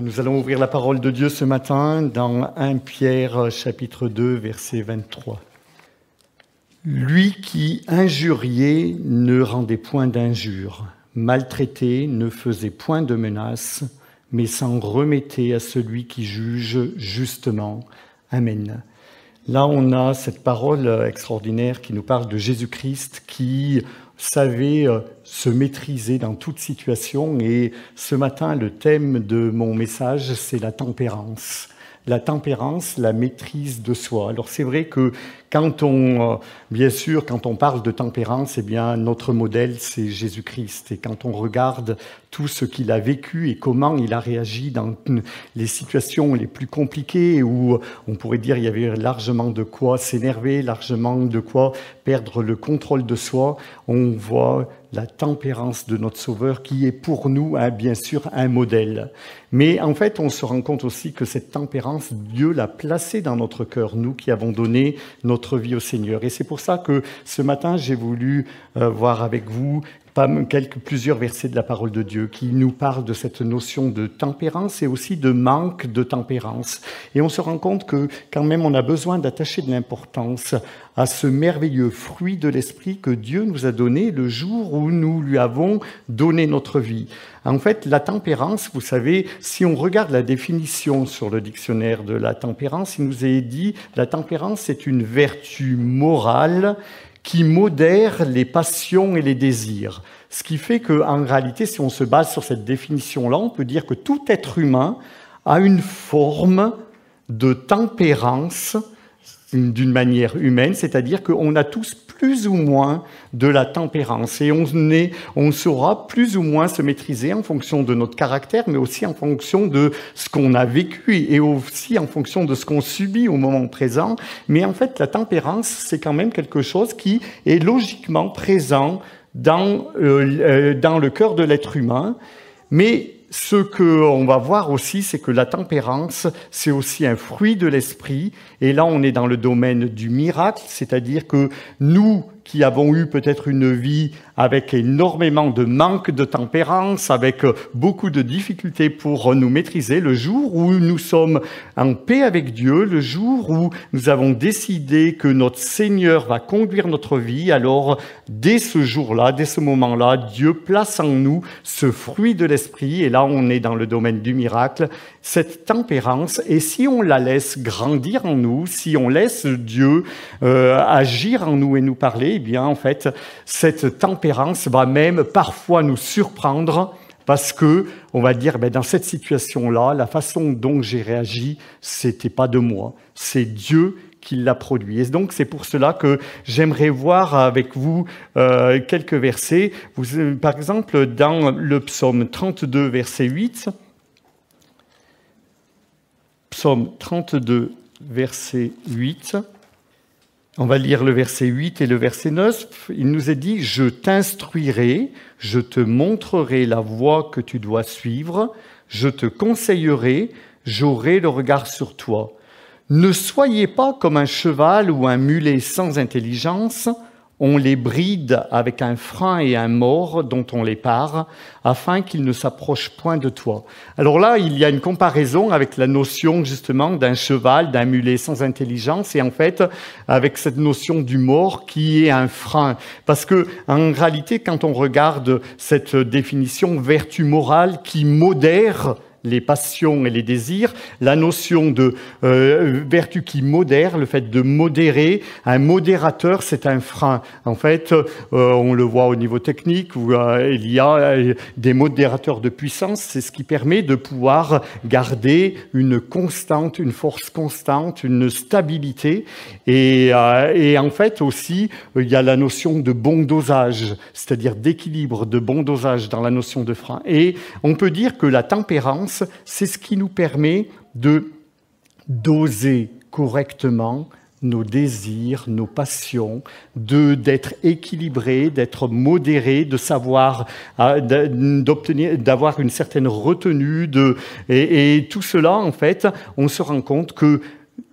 Nous allons ouvrir la parole de Dieu ce matin dans 1 Pierre chapitre 2 verset 23. Lui qui injuriait ne rendait point d'injure, maltraité ne faisait point de menaces, mais s'en remettait à celui qui juge justement. Amen. Là, on a cette parole extraordinaire qui nous parle de Jésus-Christ qui savait euh, se maîtriser dans toute situation. Et ce matin, le thème de mon message, c'est la tempérance. La tempérance, la maîtrise de soi. Alors c'est vrai que quand on, euh, bien sûr, quand on parle de tempérance, eh bien, notre modèle, c'est Jésus-Christ. Et quand on regarde tout ce qu'il a vécu et comment il a réagi dans les situations les plus compliquées où on pourrait dire il y avait largement de quoi s'énerver, largement de quoi perdre le contrôle de soi, on voit la tempérance de notre Sauveur qui est pour nous, bien sûr, un modèle. Mais en fait, on se rend compte aussi que cette tempérance, Dieu l'a placée dans notre cœur, nous qui avons donné notre vie au Seigneur. Et c'est pour ça que ce matin, j'ai voulu euh, voir avec vous quelques, plusieurs versets de la parole de Dieu qui nous parlent de cette notion de tempérance et aussi de manque de tempérance. Et on se rend compte que quand même on a besoin d'attacher de l'importance à ce merveilleux fruit de l'esprit que Dieu nous a donné le jour où nous lui avons donné notre vie. En fait, la tempérance, vous savez, si on regarde la définition sur le dictionnaire de la tempérance, il nous est dit la tempérance c'est une vertu morale qui modère les passions et les désirs. Ce qui fait qu'en réalité, si on se base sur cette définition-là, on peut dire que tout être humain a une forme de tempérance d'une manière humaine, c'est-à-dire qu'on a tous plus ou moins de la tempérance et on, est, on saura plus ou moins se maîtriser en fonction de notre caractère, mais aussi en fonction de ce qu'on a vécu et aussi en fonction de ce qu'on subit au moment présent. Mais en fait, la tempérance, c'est quand même quelque chose qui est logiquement présent dans, euh, euh dans le cœur de l'être humain, mais ce qu'on va voir aussi, c'est que la tempérance, c'est aussi un fruit de l'esprit. Et là, on est dans le domaine du miracle, c'est-à-dire que nous, qui avons eu peut-être une vie avec énormément de manque de tempérance, avec beaucoup de difficultés pour nous maîtriser, le jour où nous sommes en paix avec Dieu, le jour où nous avons décidé que notre Seigneur va conduire notre vie, alors dès ce jour-là, dès ce moment-là, Dieu place en nous ce fruit de l'esprit, et là on est dans le domaine du miracle, cette tempérance, et si on la laisse grandir en nous, si on laisse Dieu euh, agir en nous et nous parler, eh bien, en fait, cette tempérance va même parfois nous surprendre parce que on va dire, ben, dans cette situation-là, la façon dont j'ai réagi, c'était pas de moi, c'est Dieu qui l'a produit. Et donc c'est pour cela que j'aimerais voir avec vous euh, quelques versets. Vous, par exemple, dans le psaume 32, verset 8, psaume 32, verset 8. On va lire le verset 8 et le verset 9. Il nous est dit, je t'instruirai, je te montrerai la voie que tu dois suivre, je te conseillerai, j'aurai le regard sur toi. Ne soyez pas comme un cheval ou un mulet sans intelligence, on les bride avec un frein et un mort dont on les part, afin qu'ils ne s'approchent point de toi. Alors là, il y a une comparaison avec la notion justement d'un cheval, d'un mulet sans intelligence, et en fait avec cette notion du mort qui est un frein. Parce que en réalité, quand on regarde cette définition vertu morale qui modère les passions et les désirs, la notion de euh, vertu qui modère, le fait de modérer. Un modérateur, c'est un frein. En fait, euh, on le voit au niveau technique où euh, il y a des modérateurs de puissance. C'est ce qui permet de pouvoir garder une constante, une force constante, une stabilité. Et, et en fait aussi, il y a la notion de bon dosage, c'est-à-dire d'équilibre, de bon dosage dans la notion de frein. Et on peut dire que la tempérance c'est ce qui nous permet de doser correctement nos désirs, nos passions, de d'être équilibré, d'être modéré, de savoir ah, d'obtenir, d'avoir une certaine retenue, de et, tout cela en fait, on se rend compte que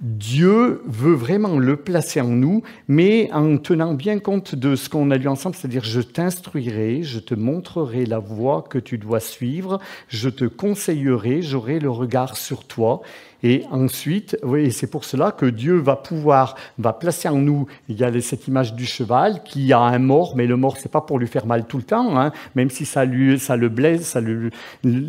Dieu veut vraiment le placer en nous, mais en tenant bien compte de ce qu'on a lu ensemble, c'est-à-dire je t'instruirai, je te montrerai la voie que tu dois suivre, je te conseillerai, j'aurai le regard sur toi. Et ensuite, oui, c'est pour cela que Dieu va pouvoir, va placer en nous, il y a cette image du cheval qui a un mort, mais le mort, c'est pas pour lui faire mal tout le temps, hein, même si ça, lui, ça le blesse, ça le,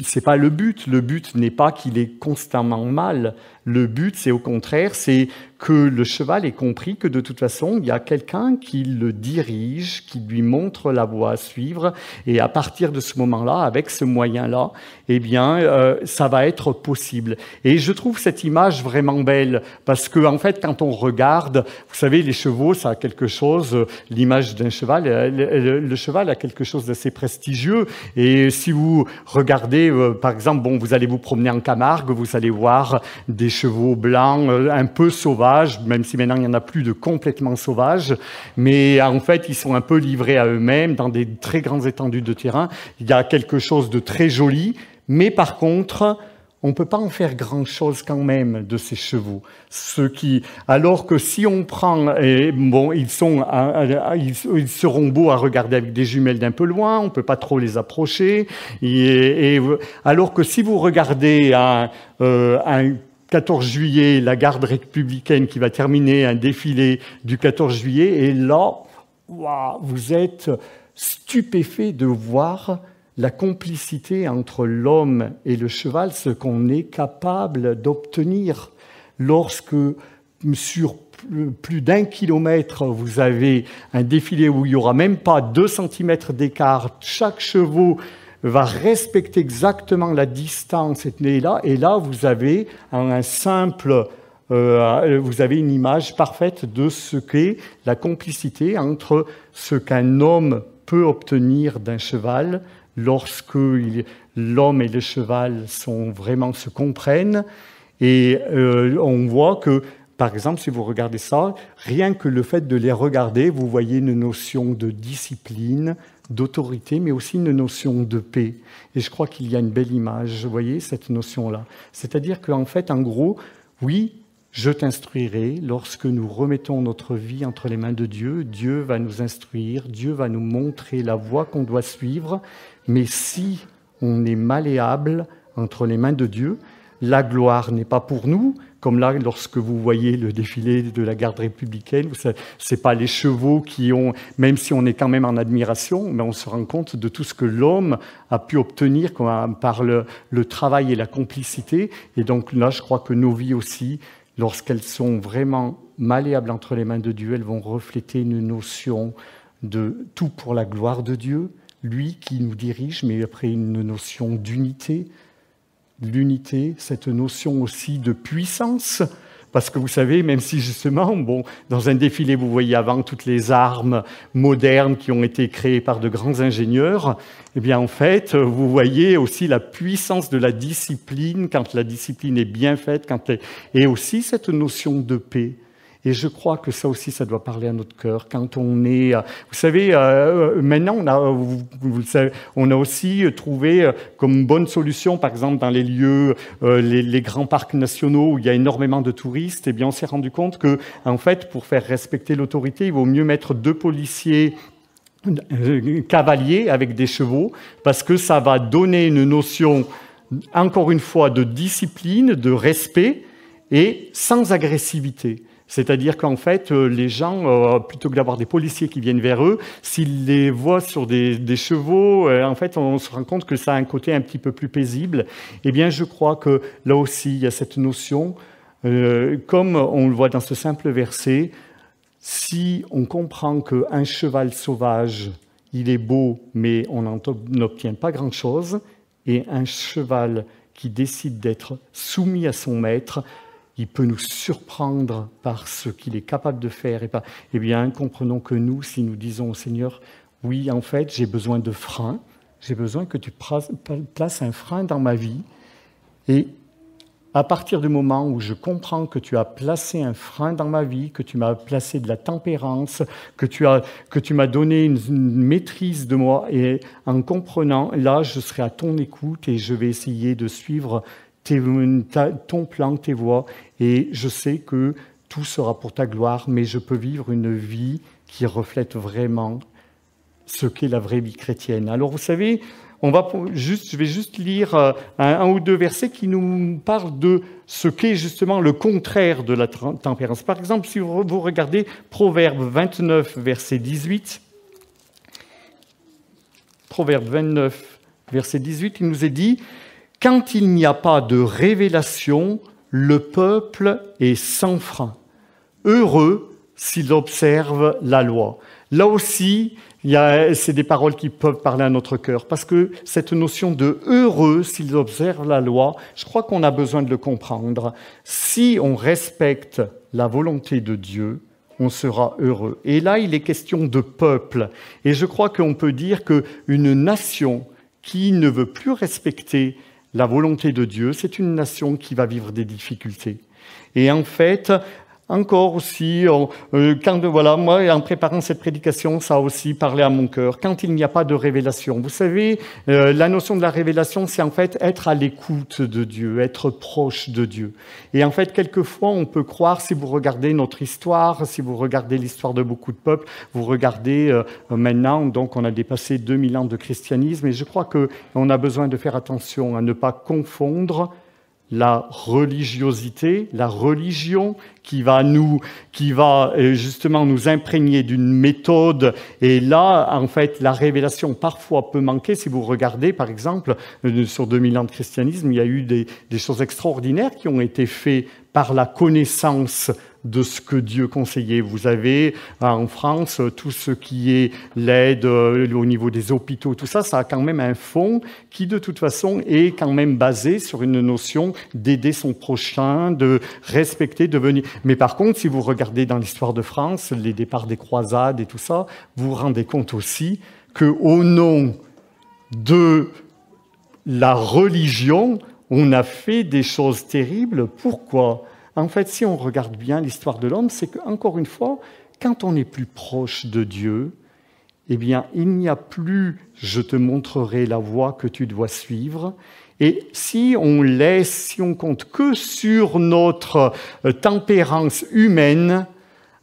c'est pas le but. Le but n'est pas qu'il est constamment mal. Le but, c'est au contraire, c'est que le cheval ait compris que de toute façon, il y a quelqu'un qui le dirige, qui lui montre la voie à suivre, et à partir de ce moment-là, avec ce moyen-là, eh bien, euh, ça va être possible. Et je trouve cette image vraiment belle, parce que en fait, quand on regarde, vous savez, les chevaux, ça a quelque chose, l'image d'un cheval, euh, le, cheval a quelque chose d'assez prestigieux, et si vous regardez, euh, par exemple, bon, vous allez vous promener en Camargue, vous allez voir des chevaux blancs, un peu sauvages, même si maintenant il n'y en a plus de complètement sauvages, mais en fait ils sont un peu livrés à eux-mêmes dans des très grandes étendues de terrain. Il y a quelque chose de très joli, mais par contre, on ne peut pas en faire grand-chose quand même de ces chevaux. Ce qui, alors que si on prend, bon, ils sont, ils seront beaux à regarder avec des jumelles d'un peu loin, on peut pas trop les approcher. Et, alors que si vous regardez euh, un 14 juillet, la garde républicaine qui va terminer un défilé du 14 juillet, et là, vous êtes stupéfait de voir la complicité entre l'homme et le cheval, ce qu'on est capable d'obtenir lorsque sur plus d'un kilomètre, vous avez un défilé où il n'y aura même pas deux centimètres d'écart. Chaque chevaux va respecter exactement la distance et là, et là vous avez un simple, euh, vous avez une image parfaite de ce qu'est la complicité entre ce qu'un homme peut obtenir d'un cheval lorsque l'homme et le cheval sont vraiment se comprennent. Et euh, on voit que, par exemple, si vous regardez ça, rien que le fait de les regarder, vous voyez une notion de discipline, d'autorité, mais aussi une notion de paix. Et je crois qu'il y a une belle image, vous voyez, cette notion-là. C'est-à-dire qu'en fait, en gros, oui, je t'instruirai lorsque nous remettons notre vie entre les mains de Dieu. Dieu va nous instruire, Dieu va nous montrer la voie qu'on doit suivre. Mais si on est malléable entre les mains de Dieu, la gloire n'est pas pour nous, comme là, lorsque vous voyez le défilé de la garde républicaine, ce n'est pas les chevaux qui ont, même si on est quand même en admiration, mais on se rend compte de tout ce que l'homme a pu obtenir par le, le, travail et la complicité. Et donc là, je crois que nos vies aussi, lorsqu'elles sont vraiment malléables entre les mains de Dieu, elles vont refléter une notion de tout pour la gloire de Dieu, lui qui nous dirige, mais après une notion d'unité, l'unité, cette notion aussi de puissance. Parce que vous savez, même si justement, bon, dans un défilé, vous voyez avant toutes les armes modernes qui ont été créées par de grands ingénieurs, eh bien, en fait, vous voyez aussi la puissance de la discipline quand la discipline est bien faite, quand et aussi cette notion de paix. Et je crois que ça aussi, ça doit parler à notre cœur. Quand on est, euh, vous savez, euh, euh, maintenant, on a, aussi trouvé comme bonne solution, par exemple, dans les lieux, les, les, grands parcs nationaux où il y a énormément de touristes, eh bien, on s'est rendu compte que, en fait, pour faire respecter l'autorité, il vaut mieux mettre deux policiers cavaliers avec des chevaux, parce que ça va donner une notion, encore une fois, de discipline, de respect et sans agressivité. C'est-à-dire qu'en fait, euh, les gens, euh, plutôt que d'avoir des policiers qui viennent vers eux, s'ils les voient sur des, chevaux, euh, en fait, on se rend compte que ça a un côté un petit peu plus paisible. Eh bien, je crois que là aussi, il y a cette notion, comme on le voit dans ce simple verset, si on comprend qu'un cheval sauvage, il est beau, mais on n'obtient pas grand-chose, et un cheval qui décide d'être soumis à son maître, il peut nous surprendre par ce qu'il est capable de faire. Et eh bien, comprenons que nous, si nous disons au Seigneur, oui, en fait, j'ai besoin de frein, j'ai besoin que tu places un frein dans ma vie, et à partir du moment où je comprends que tu as placé un frein dans ma vie, que tu m'as placé de la tempérance, que tu as, que tu m'as donné une, maîtrise de moi, et en comprenant, là, je serai à ton écoute et je vais essayer de suivre ton plan, tes voies, et je sais que tout sera pour ta gloire, mais je peux vivre une vie qui reflète vraiment ce qu'est la vraie vie chrétienne. Alors vous savez, on va juste, je vais juste lire euh, un, ou deux versets qui nous parlent de ce qu'est justement le contraire de la tempérance. Par exemple, si vous regardez Proverbe 29, verset 18, Proverbe 29, verset 18, il nous est dit, Quand il n'y a pas de révélation, le peuple est sans frein. Heureux s'il observe la loi. Là aussi, c'est des paroles qui peuvent parler à notre cœur, parce que cette notion de heureux s'ils observent la loi, je crois qu'on a besoin de le comprendre. Si on respecte la volonté de Dieu, on sera heureux. Et là, il est question de peuple. Et je crois qu'on peut dire qu'une nation qui ne veut plus respecter la volonté de Dieu, c'est une nation qui va vivre des difficultés. Et en fait, encore aussi, euh, quand, voilà, moi, en préparant cette prédication, ça a aussi parlé à mon cœur. Quand il n'y a pas de révélation, vous savez, euh, la notion de la révélation, c'est en fait être à l'écoute de Dieu, être proche de Dieu. Et en fait, quelquefois, on peut croire, si vous regardez notre histoire, si vous regardez l'histoire de beaucoup de peuples, vous regardez euh, maintenant, donc on a dépassé 2000 ans de christianisme, et je crois qu'on a besoin de faire attention à ne pas confondre la religiosité, la religion qui va nous, qui va euh, justement nous imprégner d'une méthode. Et là, en fait, la révélation parfois peut manquer. Si vous regardez, par exemple, euh, sur 2000 ans de christianisme, il y a eu des, des choses extraordinaires qui ont été faites par la connaissance de ce que Dieu conseillait. Vous avez euh, en France tout ce qui est l'aide au niveau des hôpitaux, tout ça, ça a quand même un fond qui de toute façon est quand même basé sur une notion d'aider son prochain, de respecter, de venir. Mais par contre, si vous regardez dans l'histoire de France, les départs des croisades et tout ça, vous vous rendez compte aussi que au nom de la religion, on a fait des choses terribles. Pourquoi? En fait, si on regarde bien l'histoire de l'homme, c'est qu'encore une fois, quand on est plus proche de Dieu, eh bien, il n'y a plus je te montrerai la voie que tu dois suivre. Et si on laisse, si on compte que sur notre euh, tempérance humaine,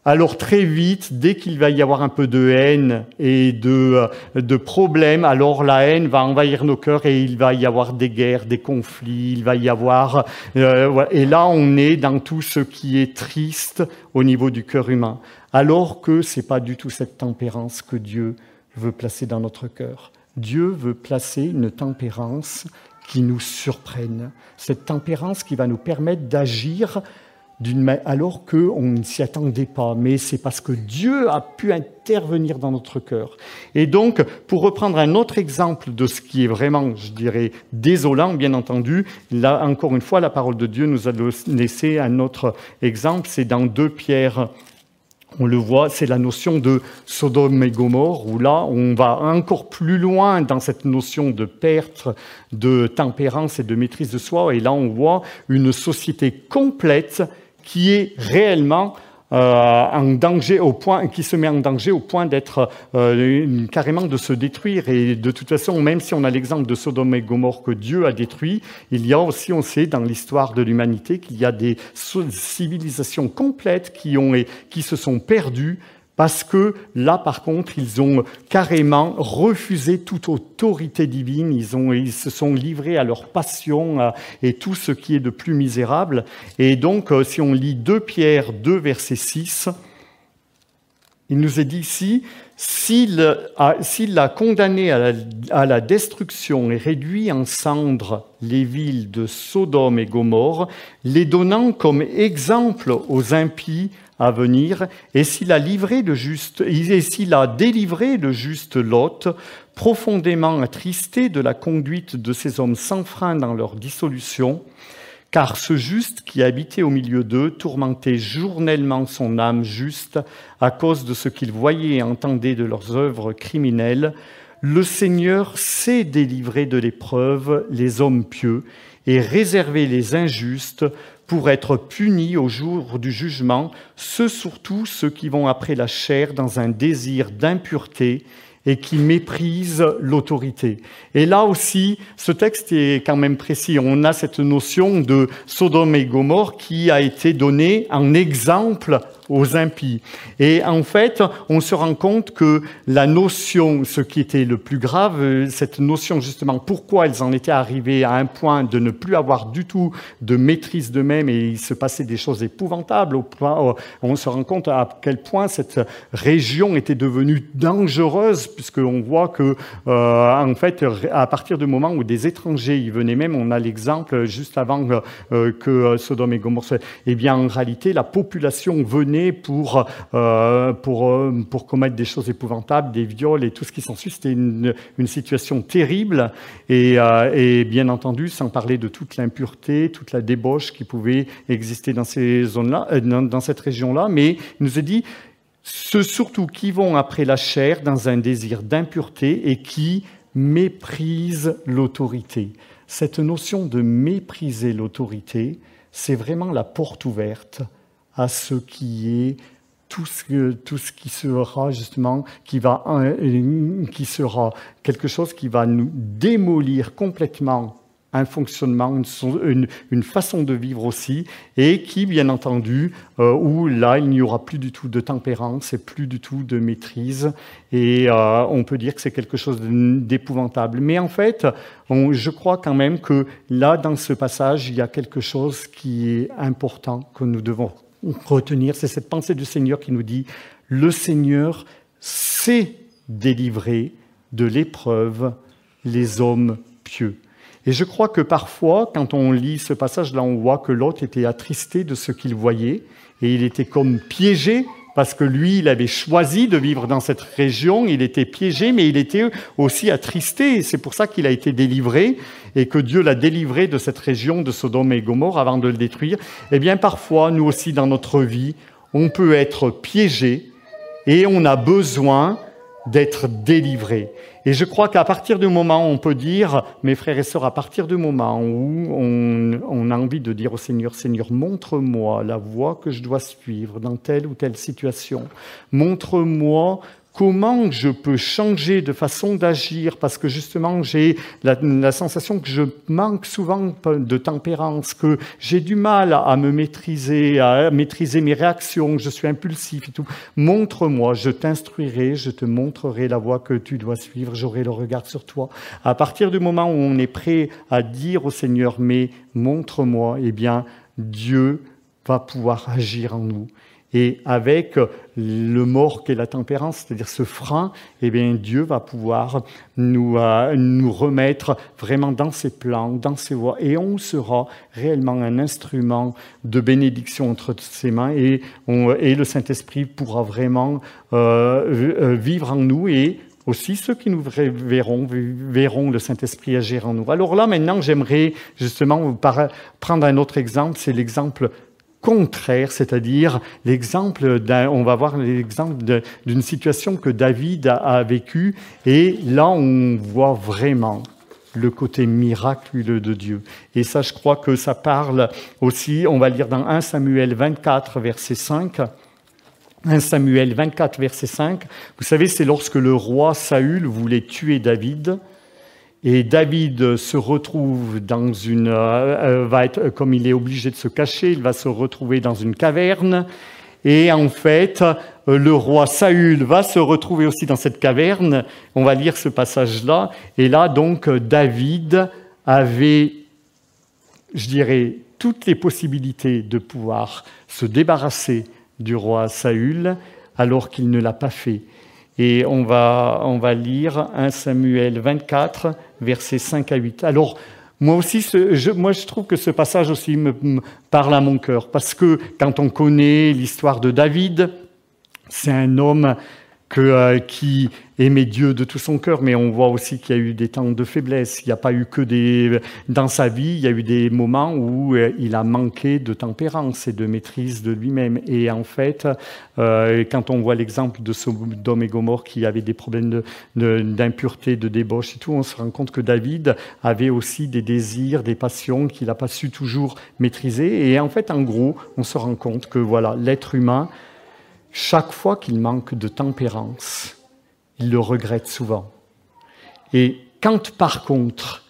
alors très vite, dès qu'il va y avoir un peu de haine et de, euh, de problèmes, alors la haine va envahir nos cœurs et il va y avoir des guerres, des conflits, il va y avoir... Euh, et là, on est dans tout ce qui est triste au niveau du cœur humain. Alors que ce n'est pas du tout cette tempérance que Dieu veut placer dans notre cœur. Dieu veut placer une tempérance qui nous surprenne, cette tempérance qui va nous permettre d'agir alors qu'on ne s'y attendait pas, mais c'est parce que Dieu a pu intervenir dans notre cœur. Et donc, pour reprendre un autre exemple de ce qui est vraiment, je dirais, désolant, bien entendu, là, encore une fois, la parole de Dieu nous a laissé un autre exemple, c'est dans 2 Pierre on le voit, c'est la notion de Sodome et Gomorre, où là, on va encore plus loin dans cette notion de perte de tempérance et de maîtrise de soi. Et là, on voit une société complète qui est réellement en danger au point, qui se met en danger au point d'être euh, carrément de se détruire. Et de toute façon, même si on a l'exemple de Sodome et Gomorre que Dieu a détruit, il y a aussi, on sait, dans l'histoire de l'humanité, qu'il y a des civilisations complètes qui, ont, qui se sont perdues parce que là, par contre, ils ont carrément refusé toute autorité divine, ils, ont, ils se sont livrés à leur passion et tout ce qui est de plus misérable. Et donc, euh, si on lit 2 Pierre 2, verset 6, il nous est dit ici, s'il a, condamné à la, à la, destruction et réduit en cendres les villes de Sodome et Gomorre, les donnant comme exemple aux impies à venir, et s'il a livré le juste, et s'il a délivré le juste Lot, profondément attristé de la conduite de ces hommes sans frein dans leur dissolution, car ce juste qui habitait au milieu d'eux tourmentait journellement son âme juste à cause de ce qu'il voyait et entendait de leurs œuvres criminelles, le Seigneur sait délivrer de l'épreuve les hommes pieux et réserver les injustes pour être punis au jour du jugement, ceux surtout ceux qui vont après la chair dans un désir d'impureté et qui méprisent l'autorité. Et là aussi, ce texte est quand même précis. On a cette notion de Sodome et Gomorre qui a été donnée en exemple aux impies. Et en fait, on se rend compte que la notion, ce qui était le plus grave, cette notion justement, pourquoi elles en étaient arrivées à un point de ne plus avoir du tout de maîtrise d'eux-mêmes et il se passait des choses épouvantables, on se rend compte à quel point cette région était devenue dangereuse, puisqu'on voit que, euh, en fait, à partir du moment où des étrangers y venaient même, on a l'exemple juste avant euh, que Sodome et Gomorrhe, eh bien, en réalité, la population venait pour, euh, pour, euh, pour commettre des choses épouvantables, des viols et tout ce qui s'ensuit. C'était une, situation terrible et, euh, et, bien entendu, sans parler de toute l'impureté, toute la débauche qui pouvait exister dans ces zones-là, dans, dans cette région-là. Mais il nous a dit ceux surtout qui vont après la chair dans un désir d'impureté et qui méprisent l'autorité. Cette notion de mépriser l'autorité, c'est vraiment la porte ouverte à ce qui est tout ce, tout ce qui sera justement, qui, va, euh, qui sera quelque chose qui va nous démolir complètement un fonctionnement, une, une, façon de vivre aussi, et qui, bien entendu, euh, où là, il n'y aura plus du tout de tempérance et plus du tout de maîtrise, et euh, on peut dire que c'est quelque chose d'épouvantable. Mais en fait, je crois quand même que là, dans ce passage, il y a quelque chose qui est important que nous devons retenir, c'est cette pensée du Seigneur qui nous dit, le Seigneur sait délivrer de l'épreuve les hommes pieux. Et je crois que parfois, quand on lit ce passage-là, on voit que l'autre était attristé de ce qu'il voyait, et il était comme piégé parce que lui, il avait choisi de vivre dans cette région, il était piégé, mais il était aussi attristé. C'est pour ça qu'il a été délivré et que Dieu l'a délivré de cette région de Sodome et Gomorre avant de le détruire. Eh bien, parfois, nous aussi, dans notre vie, on peut être piégé et on a besoin d'être délivré. Et je crois qu'à partir du moment où on peut dire, mes frères et sœurs, à partir du moment où on, on a envie de dire au Seigneur, Seigneur, montre-moi la voie que je dois suivre dans telle ou telle situation, montre-moi comment je peux changer de façon d'agir parce que justement j'ai la, sensation que je manque souvent de tempérance, que j'ai du mal à me maîtriser, à maîtriser mes réactions, je suis impulsif et tout. Montre-moi, je t'instruirai, je te montrerai la voie que tu dois suivre, j'aurai le regard sur toi. À partir du moment où on est prêt à dire au Seigneur, mais montre-moi, eh bien, Dieu va pouvoir agir en nous. Et avec le mort qu'est la tempérance, c'est-à-dire ce frein, eh bien Dieu va pouvoir nous, euh, nous remettre vraiment dans ses plans, dans ses voies, et on sera réellement un instrument de bénédiction entre ses mains, et, et le Saint-Esprit pourra vraiment euh, euh, vivre en nous et aussi ceux qui nous verront, verront le Saint-Esprit agir en nous. Alors là, maintenant, j'aimerais justement prendre un autre exemple, c'est l'exemple contraire, c'est-à-dire l'exemple on va voir l'exemple d'une situation que David a, vécue, et là on voit vraiment le côté miraculeux de Dieu. Et ça, je crois que ça parle aussi, on va lire dans 1 Samuel 24, verset 5. 1 Samuel 24, verset 5. Vous savez, c'est lorsque le roi Saül voulait tuer David. Et David se retrouve dans une, euh, euh, va être, comme il est obligé de se cacher, il va se retrouver dans une caverne. Et en fait, euh, le roi Saül va se retrouver aussi dans cette caverne. On va lire ce passage-là. Et là, donc, David avait, je dirais, toutes les possibilités de pouvoir se débarrasser du roi Saül, alors qu'il ne l'a pas fait. Et on va, on lire 1 Samuel 24, versets 5 à 8. Alors, moi aussi, je, trouve que ce passage aussi me parle à mon cœur, parce que quand on connaît l'histoire de David, c'est un homme que, euh, qui aimait Dieu de tout son cœur, mais on voit aussi qu'il y a eu des temps de faiblesse. Il n'y a pas eu que des... Dans sa vie, il y a eu des moments où euh, il a manqué de tempérance et de maîtrise de lui-même. Et en fait, euh, quand on voit l'exemple de Sodome et Gomorre qui avait des problèmes d'impureté, de, de, débauche et tout, on se rend compte que David avait aussi des désirs, des passions qu'il n'a pas su toujours maîtriser. Et en fait, en gros, on se rend compte que voilà, l'être humain chaque fois qu'il manque de tempérance, il le regrette souvent. Et quand par contre,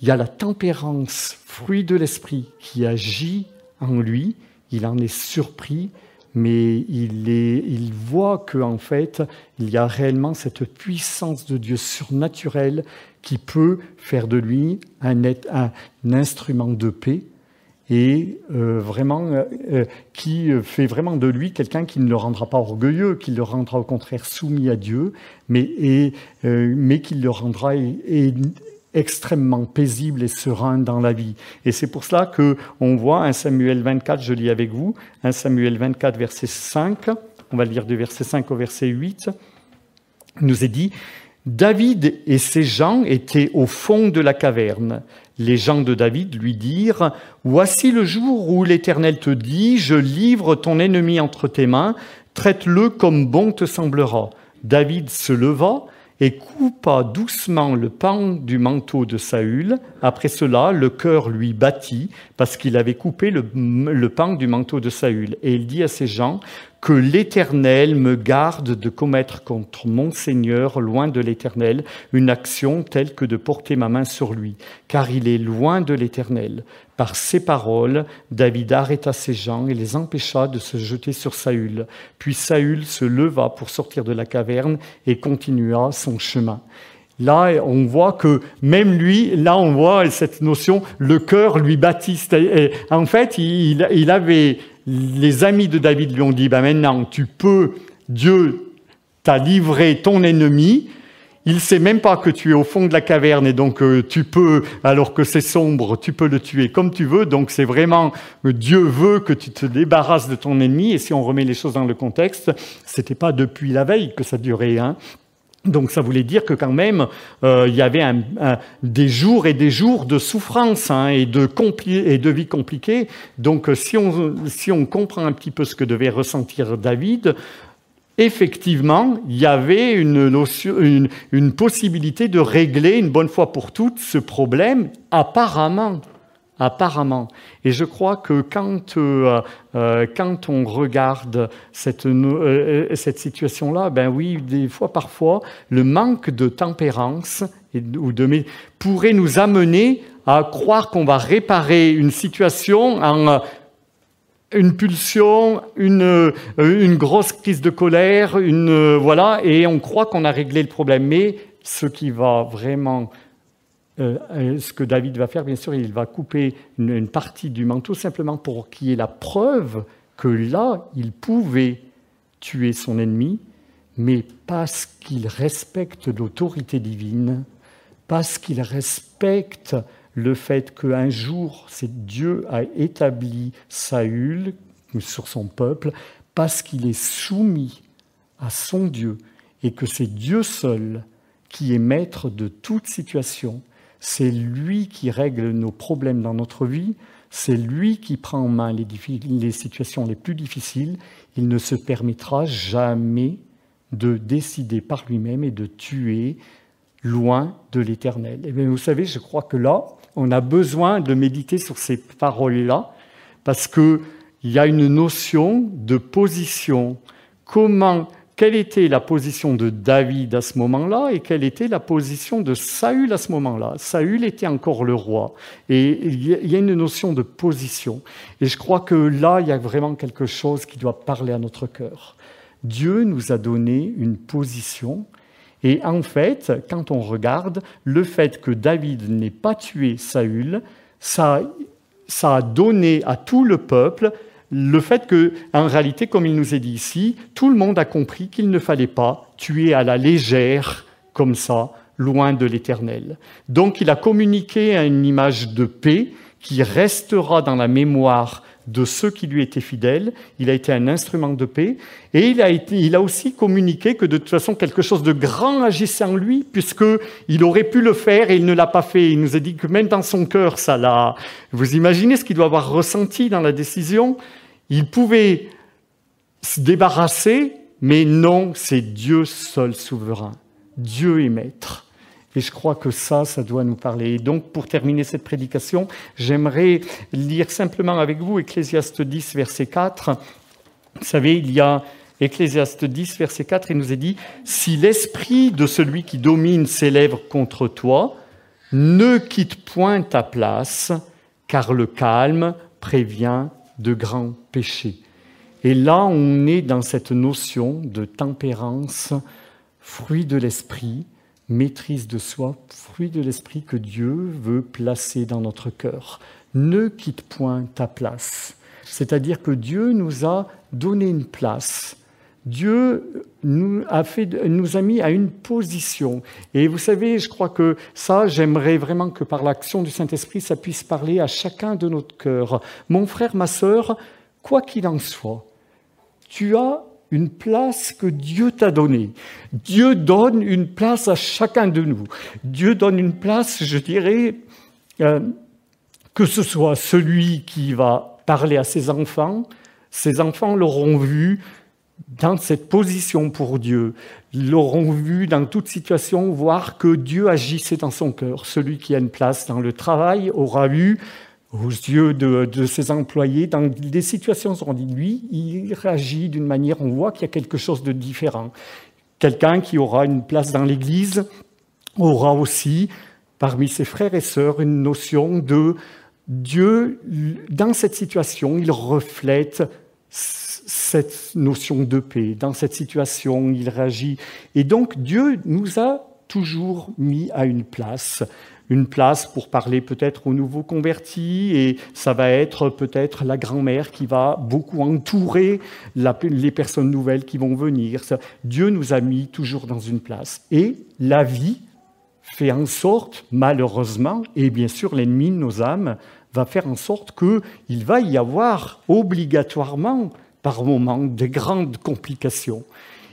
il y a la tempérance, fruit de l'esprit, qui agit en lui, il en est surpris, mais il, voit qu'en fait, il y a réellement cette puissance de Dieu surnaturelle qui peut faire de lui un instrument de paix et euh, vraiment euh, euh, qui fait vraiment de lui quelqu'un qui ne le rendra pas orgueilleux, qui le rendra au contraire soumis à Dieu, mais, et, mais qui le rendra extrêmement paisible et serein dans la vie. Et c'est pour cela que on voit un Samuel 24, je lis avec vous, un Samuel 24 verset 5, on va lire de verset 5 au verset 8, nous est dit David et ses gens étaient au fond de la caverne. Les gens de David lui dirent, Voici le jour où l'Éternel te dit, Je livre ton ennemi entre tes mains, traite-le comme bon te semblera. David se leva et coupa doucement le pan du manteau de Saül. Après cela, le cœur lui battit parce qu'il avait coupé le, le pan du manteau de Saül. Et il dit à ses gens, que l'Éternel me garde de commettre contre mon Seigneur, loin de l'Éternel, une action telle que de porter ma main sur lui, car il est loin de l'Éternel. Par ces paroles, David arrêta ses gens et les empêcha de se jeter sur Saül. Puis Saül se leva pour sortir de la caverne et continua son chemin. Là, on voit que même lui, là, on voit cette notion, le cœur lui baptise. En fait, il, il avait les amis de David lui ont dit, ben maintenant, tu peux, Dieu t'a livré ton ennemi, il sait même pas que tu es au fond de la caverne et donc euh, tu peux, alors que c'est sombre, tu peux le tuer comme tu veux. Donc c'est vraiment Dieu veut que tu te débarrasses de ton ennemi. Et si on remet les choses dans le contexte, c'était pas depuis la veille que ça durait. Hein. Donc ça voulait dire que quand même, euh, il y avait des jours et des jours de souffrance hein, et, de vie compliquée. Donc si on, si on comprend un petit peu ce que devait ressentir David, effectivement, il y avait une, possibilité de régler une bonne fois pour toutes ce problème, apparemment apparemment. Et je crois que quand, euh, euh, quand on regarde cette, euh, cette situation-là, ben oui, des fois, parfois, le manque de tempérance ou de, pourrait nous amener à croire qu'on va réparer une situation en une pulsion, une, une grosse crise de colère, une, voilà, et on croit qu'on a réglé le problème. Mais ce qui va vraiment euh, euh, ce que David va faire, bien sûr, il va couper une, partie du manteau simplement pour qu'il y ait la preuve que là, il pouvait tuer son ennemi, mais parce qu'il respecte l'autorité divine, parce qu'il respecte le fait qu'un jour, Dieu a établi Saül sur son peuple, parce qu'il est soumis à son Dieu et que c'est Dieu seul qui est maître de toute situation c'est lui qui règle nos problèmes dans notre vie, c'est lui qui prend en main les, situations les plus difficiles. Il ne se permettra jamais de décider par lui-même et de tuer loin de l'éternel. Et bien, vous savez, je crois que là, on a besoin de méditer sur ces paroles-là, parce qu'il y a une notion de position. Comment quelle était la position de David à ce moment-là et quelle était la position de Saül à ce moment-là? Saül était encore le roi et il y a une notion de position. Et je crois que là, il y a vraiment quelque chose qui doit parler à notre cœur. Dieu nous a donné une position et en fait, quand on regarde, le fait que David n'ait pas tué Saül, ça, a donné à tout le peuple le fait que, en réalité, comme il nous est dit ici, tout le monde a compris qu'il ne fallait pas tuer à la légère, comme ça, loin de l'éternel. Donc il a communiqué une image de paix qui restera dans la mémoire de ceux qui lui étaient fidèles. Il a été un instrument de paix. Et il a, il a aussi communiqué que de toute façon quelque chose de grand agissait en lui, puisqu'il aurait pu le faire et il ne l'a pas fait. Il nous a dit que même dans son cœur, ça l'a... Vous imaginez ce qu'il doit avoir ressenti dans la décision il pouvait se débarrasser, mais non, c'est Dieu seul souverain. Dieu est maître. Et je crois que ça, ça doit nous parler. Et donc, pour terminer cette prédication, j'aimerais lire simplement avec vous Ecclésiaste 10, verset 4. Vous savez, il y a Ecclésiaste 10, verset 4, il nous est dit, Si l'esprit de celui qui domine s'élève contre toi, ne quitte point ta place, car le calme prévient de grands péchés. Et là, on est dans cette notion de tempérance, fruit de l'esprit, maîtrise de soi, fruit de l'esprit que Dieu veut placer dans notre cœur. Ne quitte point ta place. C'est-à-dire que Dieu nous a donné une place Dieu nous a, mis à une position. Et vous savez, je crois que ça, j'aimerais vraiment que par l'action du Saint-Esprit, ça puisse parler à chacun de notre cœur. Mon frère, ma sœur, quoi qu'il en soit, tu as une place que Dieu t'a donnée. Dieu donne une place à chacun de nous. Dieu donne une place, je dirais, euh, que ce soit celui qui va parler à ses enfants, ses enfants l'auront vu, dans cette position pour Dieu, l'auront vu dans toute situation, voir que Dieu agissait dans son cœur. Celui qui a une place dans le travail aura eu, aux yeux de, ses employés, dans des situations où on dit, lui, il réagit d'une manière, on voit qu'il y a quelque chose de différent. Quelqu'un qui aura une place dans l'Église aura aussi, parmi ses frères et sœurs, une notion de Dieu, dans cette situation, il reflète cette notion de paix. Dans cette situation, il réagit. Et donc Dieu nous a toujours mis à une place, une place pour parler peut-être aux nouveaux convertis, et ça va être peut-être la grand-mère qui va beaucoup entourer les personnes nouvelles qui vont venir. Dieu nous a mis toujours dans une place. Et la vie fait en sorte, malheureusement, et bien sûr l'ennemi de nos âmes, va faire en sorte qu'il va y avoir obligatoirement par moments des grandes complications.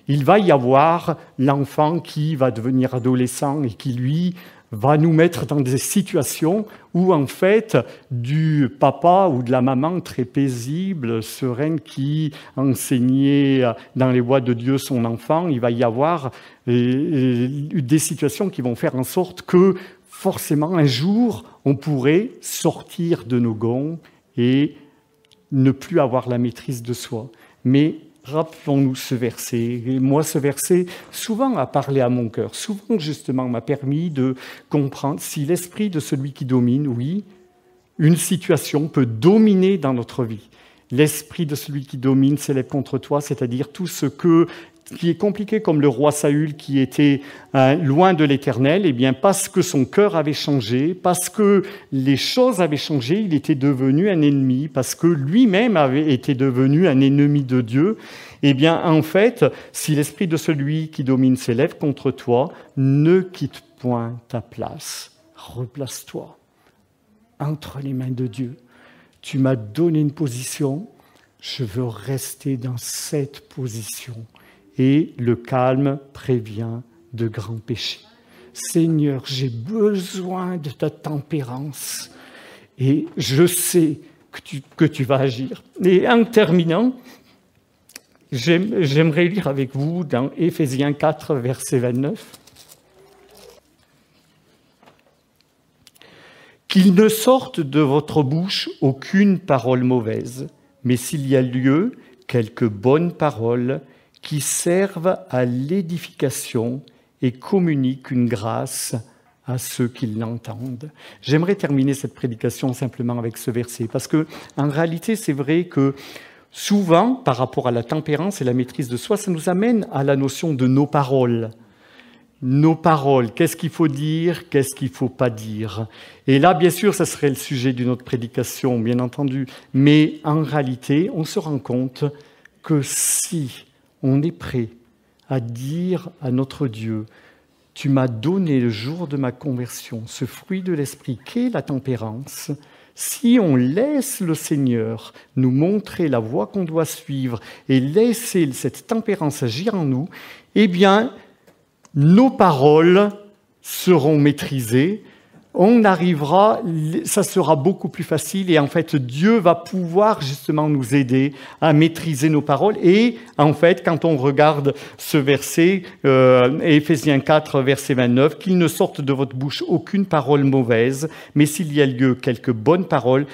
Il va y avoir l'enfant qui va devenir adolescent et qui, lui, va nous mettre dans des situations où, en fait, du papa ou de la maman très paisible, sereine, qui enseignait dans les voies de Dieu son enfant, il va y avoir euh, euh, des situations qui vont faire en sorte que, forcément, un jour, on pourrait sortir de nos gonds et ne plus avoir la maîtrise de soi. Mais rappelons-nous ce verset. Et moi, ce verset, souvent a parlé à mon cœur, souvent justement m'a permis de comprendre si l'esprit de celui qui domine, oui, une situation peut dominer dans notre vie. L'esprit de celui qui domine s'élève contre toi, c'est-à-dire tout ce que qui est compliqué comme le roi Saül qui était hein, loin de l'Éternel, eh bien parce que son cœur avait changé, parce que les choses avaient changé, il était devenu un ennemi, parce que lui-même avait été devenu un ennemi de Dieu. Eh bien en fait, si l'esprit de celui qui domine s'élève contre toi, ne quitte point ta place, replace-toi entre les mains de Dieu. Tu m'as donné une position, je veux rester dans cette position et le calme prévient de grands péchés. Seigneur, j'ai besoin de ta tempérance et je sais que tu, vas agir. Et en terminant, j'aimerais lire avec vous dans Éphésiens 4, verset 29. Qu'il ne sorte de votre bouche aucune parole mauvaise, mais s'il y a lieu, quelques bonnes paroles qui servent à l'édification et communiquent une grâce à ceux qui l'entendent. J'aimerais terminer cette prédication simplement avec ce verset, parce que en réalité, c'est vrai que souvent, par rapport à la tempérance et la maîtrise de soi, ça nous amène à la notion de nos paroles. Nos paroles, qu'est-ce qu'il faut dire, qu'est-ce qu'il ne faut pas dire. Et là, bien sûr, ça serait le sujet d'une autre prédication, bien entendu, mais en réalité, on se rend compte que si on est prêt à dire à notre Dieu, tu m'as donné le jour de ma conversion ce fruit de l'esprit qu'est la tempérance, si on laisse le Seigneur nous montrer la voie qu'on doit suivre et laisser cette tempérance agir en nous, eh bien, nos paroles seront maîtrisées, on arrivera, ça sera beaucoup plus facile et en fait Dieu va pouvoir justement nous aider à maîtriser nos paroles. Et en fait quand on regarde ce verset, euh, Éphésiens 4 verset 29, qu'il ne sorte de votre bouche aucune parole mauvaise, mais s'il y a lieu quelques bonnes paroles,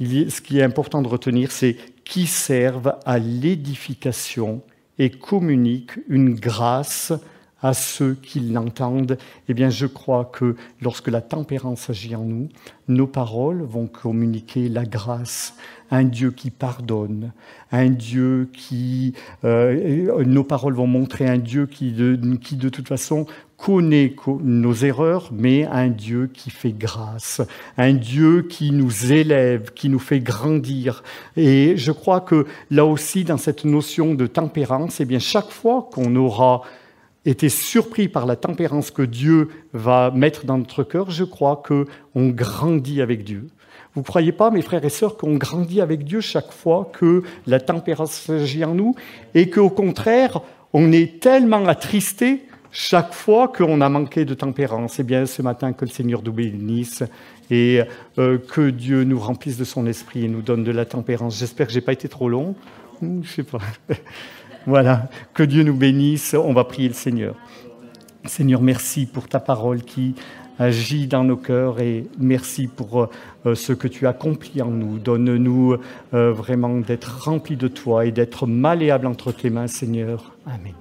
ce qui est important de retenir c'est qui servent à l'édification et communique une grâce à ceux qui l'entendent, eh bien, je crois que lorsque la tempérance agit en nous, nos paroles vont communiquer la grâce, un Dieu qui pardonne, un Dieu qui... Euh, nos paroles vont montrer un Dieu qui de, qui, de toute façon, connaît nos erreurs, mais un Dieu qui fait grâce, un Dieu qui nous élève, qui nous fait grandir. Et je crois que là aussi, dans cette notion de tempérance, eh bien, chaque fois qu'on aura été surpris par la tempérance que Dieu va mettre dans notre cœur, je crois qu'on grandit avec Dieu. Vous ne croyez pas, mes frères et sœurs, qu'on grandit avec Dieu chaque fois que la tempérance agit en nous et qu'au contraire, on est tellement attristé chaque fois qu'on a manqué de tempérance? Eh bien, ce matin, que le Seigneur nous bénisse et euh, que Dieu nous remplisse de son esprit et nous donne de la tempérance. J'espère que je n'ai pas été trop long. Je sais pas. Voilà, que Dieu nous bénisse. On va prier le Seigneur. Seigneur, merci pour ta parole qui agit dans nos cœurs et merci pour euh, ce que tu accomplis en nous. Donne-nous euh, vraiment d'être remplis de toi et d'être malléable entre tes mains, Seigneur. Amen.